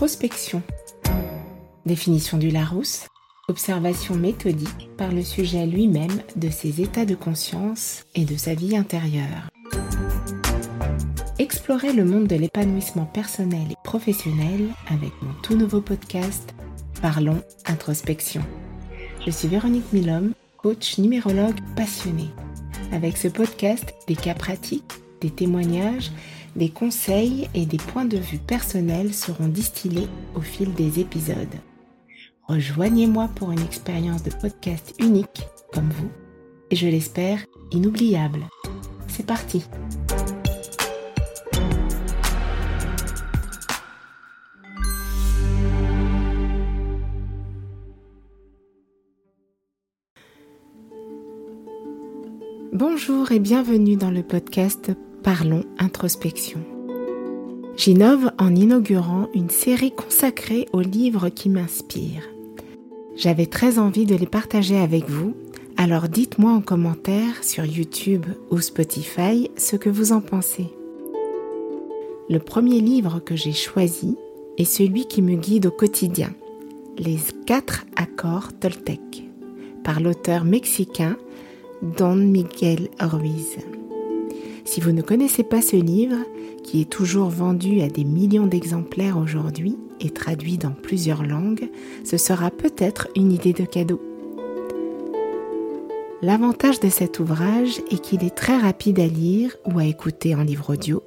Introspection. Définition du Larousse. Observation méthodique par le sujet lui-même de ses états de conscience et de sa vie intérieure. Explorez le monde de l'épanouissement personnel et professionnel avec mon tout nouveau podcast Parlons Introspection. Je suis Véronique Milhomme, coach numérologue passionnée. Avec ce podcast, des cas pratiques, des témoignages, des conseils et des points de vue personnels seront distillés au fil des épisodes. Rejoignez-moi pour une expérience de podcast unique comme vous et je l'espère inoubliable. C'est parti Bonjour et bienvenue dans le podcast Parlons introspection. J'innove en inaugurant une série consacrée aux livres qui m'inspirent. J'avais très envie de les partager avec vous, alors dites-moi en commentaire sur YouTube ou Spotify ce que vous en pensez. Le premier livre que j'ai choisi est celui qui me guide au quotidien, Les quatre accords Toltec, par l'auteur mexicain Don Miguel Ruiz. Si vous ne connaissez pas ce livre, qui est toujours vendu à des millions d'exemplaires aujourd'hui et traduit dans plusieurs langues, ce sera peut-être une idée de cadeau. L'avantage de cet ouvrage est qu'il est très rapide à lire ou à écouter en livre audio,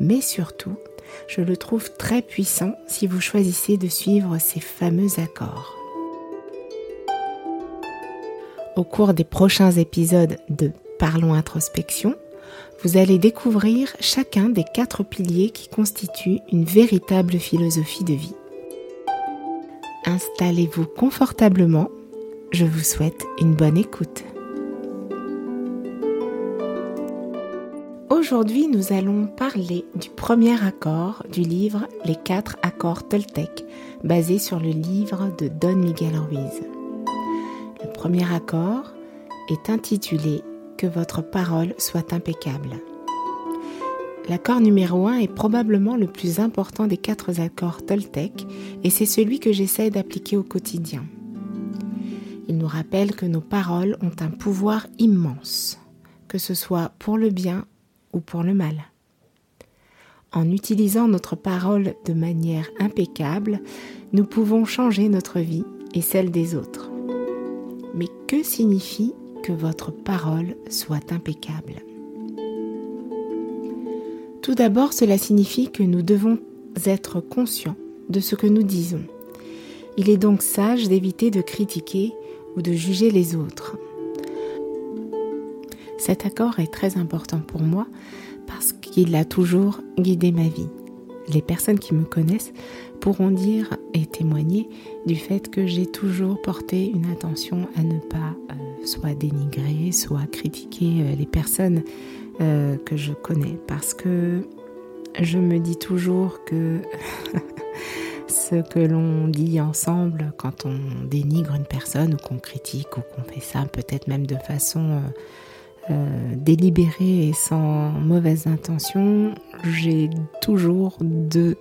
mais surtout, je le trouve très puissant si vous choisissez de suivre ces fameux accords. Au cours des prochains épisodes de Parlons introspection, vous allez découvrir chacun des quatre piliers qui constituent une véritable philosophie de vie. Installez-vous confortablement, je vous souhaite une bonne écoute. Aujourd'hui, nous allons parler du premier accord du livre Les quatre accords Toltec, basé sur le livre de Don Miguel Ruiz. Le premier accord est intitulé que votre parole soit impeccable. L'accord numéro 1 est probablement le plus important des quatre accords Toltec et c'est celui que j'essaie d'appliquer au quotidien. Il nous rappelle que nos paroles ont un pouvoir immense, que ce soit pour le bien ou pour le mal. En utilisant notre parole de manière impeccable, nous pouvons changer notre vie et celle des autres. Mais que signifie que votre parole soit impeccable. Tout d'abord, cela signifie que nous devons être conscients de ce que nous disons. Il est donc sage d'éviter de critiquer ou de juger les autres. Cet accord est très important pour moi parce qu'il a toujours guidé ma vie. Les personnes qui me connaissent pourront dire et témoigner du fait que j'ai toujours porté une attention à ne pas euh, soit dénigrer, soit critiquer euh, les personnes euh, que je connais. Parce que je me dis toujours que ce que l'on dit ensemble quand on dénigre une personne ou qu'on critique ou qu'on fait ça peut-être même de façon délibérée et sans mauvaise intention, j'ai toujours deux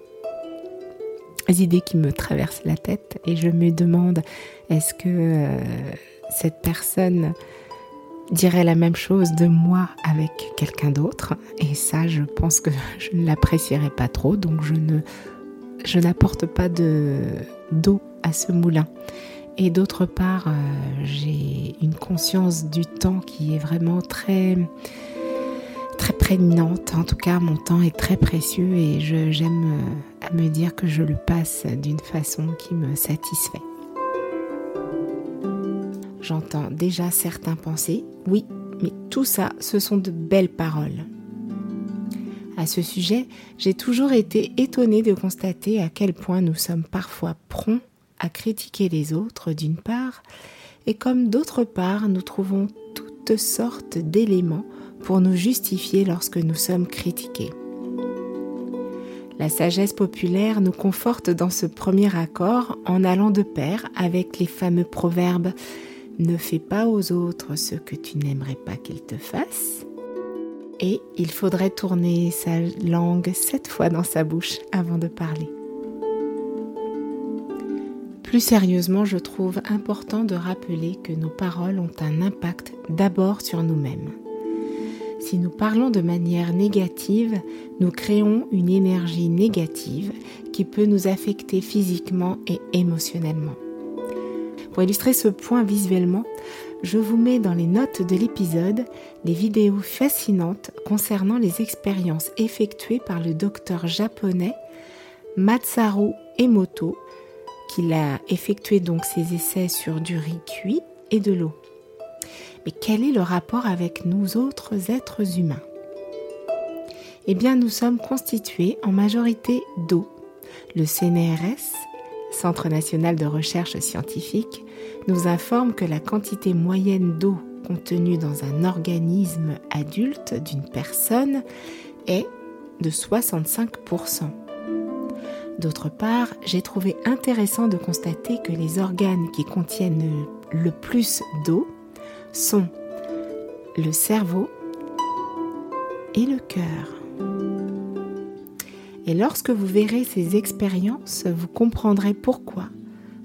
idées qui me traversent la tête et je me demande est-ce que cette personne dirait la même chose de moi avec quelqu'un d'autre? Et ça, je pense que je ne l'apprécierais pas trop. Donc je ne je n'apporte pas de d'eau à ce moulin. Et d'autre part, euh, j'ai une conscience du temps qui est vraiment très prégnante. En tout cas, mon temps est très précieux et j'aime euh, à me dire que je le passe d'une façon qui me satisfait. J'entends déjà certains penser, oui, mais tout ça, ce sont de belles paroles. À ce sujet, j'ai toujours été étonnée de constater à quel point nous sommes parfois prompts à critiquer les autres d'une part, et comme d'autre part, nous trouvons toutes sortes d'éléments pour nous justifier lorsque nous sommes critiqués. La sagesse populaire nous conforte dans ce premier accord en allant de pair avec les fameux proverbes ne fais pas aux autres ce que tu n'aimerais pas qu'ils te fassent. Et il faudrait tourner sa langue sept fois dans sa bouche avant de parler. Plus sérieusement, je trouve important de rappeler que nos paroles ont un impact d'abord sur nous-mêmes. Si nous parlons de manière négative, nous créons une énergie négative qui peut nous affecter physiquement et émotionnellement. Pour illustrer ce point visuellement, je vous mets dans les notes de l'épisode les vidéos fascinantes concernant les expériences effectuées par le docteur japonais Matsaru Emoto, qui a effectué donc ses essais sur du riz cuit et de l'eau. Mais quel est le rapport avec nous autres êtres humains? Eh bien, nous sommes constitués en majorité d'eau. Le CNRS, Centre national de recherche scientifique, nous informe que la quantité moyenne d'eau contenue dans un organisme adulte d'une personne est de 65%. D'autre part, j'ai trouvé intéressant de constater que les organes qui contiennent le plus d'eau sont le cerveau et le cœur. Et lorsque vous verrez ces expériences, vous comprendrez pourquoi,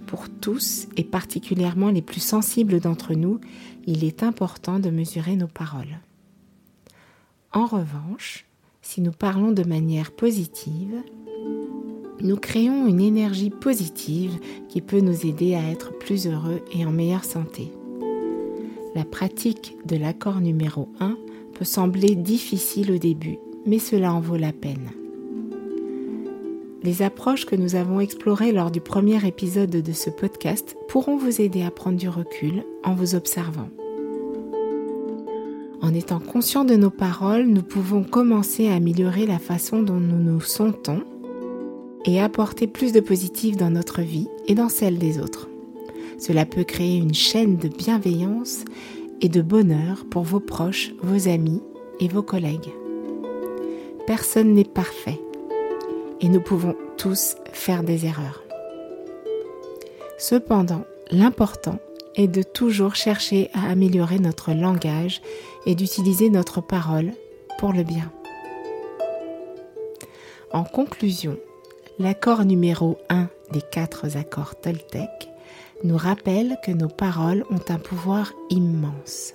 pour tous et particulièrement les plus sensibles d'entre nous, il est important de mesurer nos paroles. En revanche, si nous parlons de manière positive, nous créons une énergie positive qui peut nous aider à être plus heureux et en meilleure santé. La pratique de l'accord numéro 1 peut sembler difficile au début, mais cela en vaut la peine. Les approches que nous avons explorées lors du premier épisode de ce podcast pourront vous aider à prendre du recul en vous observant. En étant conscient de nos paroles, nous pouvons commencer à améliorer la façon dont nous nous sentons et apporter plus de positif dans notre vie et dans celle des autres. Cela peut créer une chaîne de bienveillance et de bonheur pour vos proches, vos amis et vos collègues. Personne n'est parfait et nous pouvons tous faire des erreurs. Cependant, l'important est de toujours chercher à améliorer notre langage et d'utiliser notre parole pour le bien. En conclusion, l'accord numéro 1 des quatre accords Toltec nous rappelle que nos paroles ont un pouvoir immense.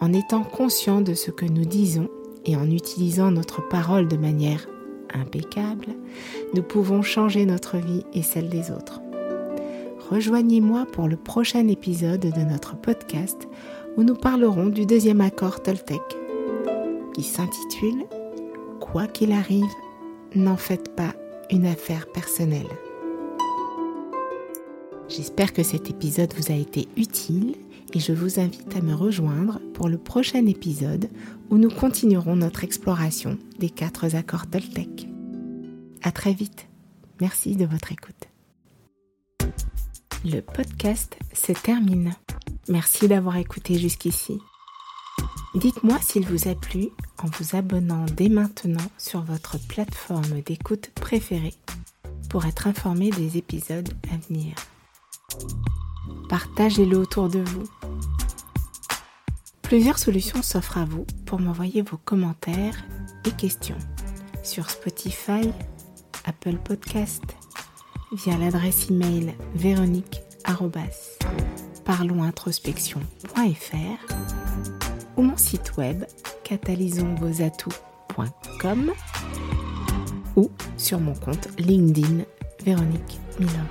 En étant conscient de ce que nous disons et en utilisant notre parole de manière impeccable, nous pouvons changer notre vie et celle des autres. Rejoignez-moi pour le prochain épisode de notre podcast où nous parlerons du deuxième accord Toltec qui s'intitule Quoi qu'il arrive, n'en faites pas une affaire personnelle. J'espère que cet épisode vous a été utile et je vous invite à me rejoindre pour le prochain épisode où nous continuerons notre exploration des quatre accords Toltec. À très vite. Merci de votre écoute. Le podcast se termine. Merci d'avoir écouté jusqu'ici. Dites-moi s'il vous a plu en vous abonnant dès maintenant sur votre plateforme d'écoute préférée pour être informé des épisodes à venir. Partagez-le autour de vous. Plusieurs solutions s'offrent à vous pour m'envoyer vos commentaires et questions sur Spotify, Apple Podcast, via l'adresse email véronique@parlonsintrospection.fr ou mon site web catalysonsvosatouts.com ou sur mon compte LinkedIn Véronique Milon.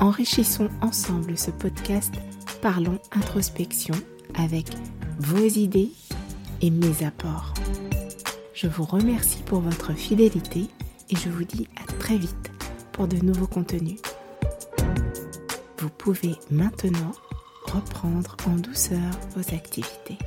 Enrichissons ensemble ce podcast Parlons introspection avec vos idées et mes apports. Je vous remercie pour votre fidélité et je vous dis à très vite pour de nouveaux contenus. Vous pouvez maintenant reprendre en douceur vos activités.